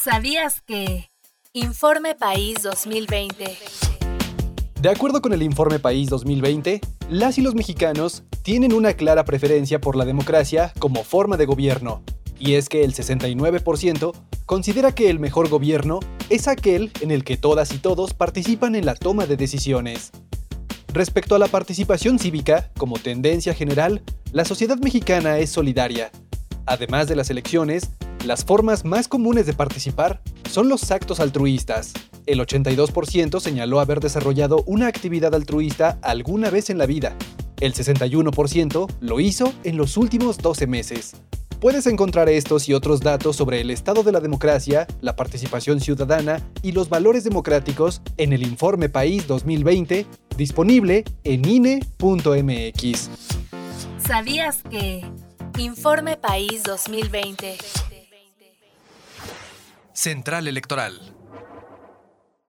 ¿Sabías que... Informe País 2020. De acuerdo con el Informe País 2020, las y los mexicanos tienen una clara preferencia por la democracia como forma de gobierno, y es que el 69% considera que el mejor gobierno es aquel en el que todas y todos participan en la toma de decisiones. Respecto a la participación cívica, como tendencia general, la sociedad mexicana es solidaria. Además de las elecciones, las formas más comunes de participar son los actos altruistas. El 82% señaló haber desarrollado una actividad altruista alguna vez en la vida. El 61% lo hizo en los últimos 12 meses. Puedes encontrar estos y otros datos sobre el estado de la democracia, la participación ciudadana y los valores democráticos en el Informe País 2020, disponible en INE.mx. ¿Sabías que... Informe País 2020. Central Electoral.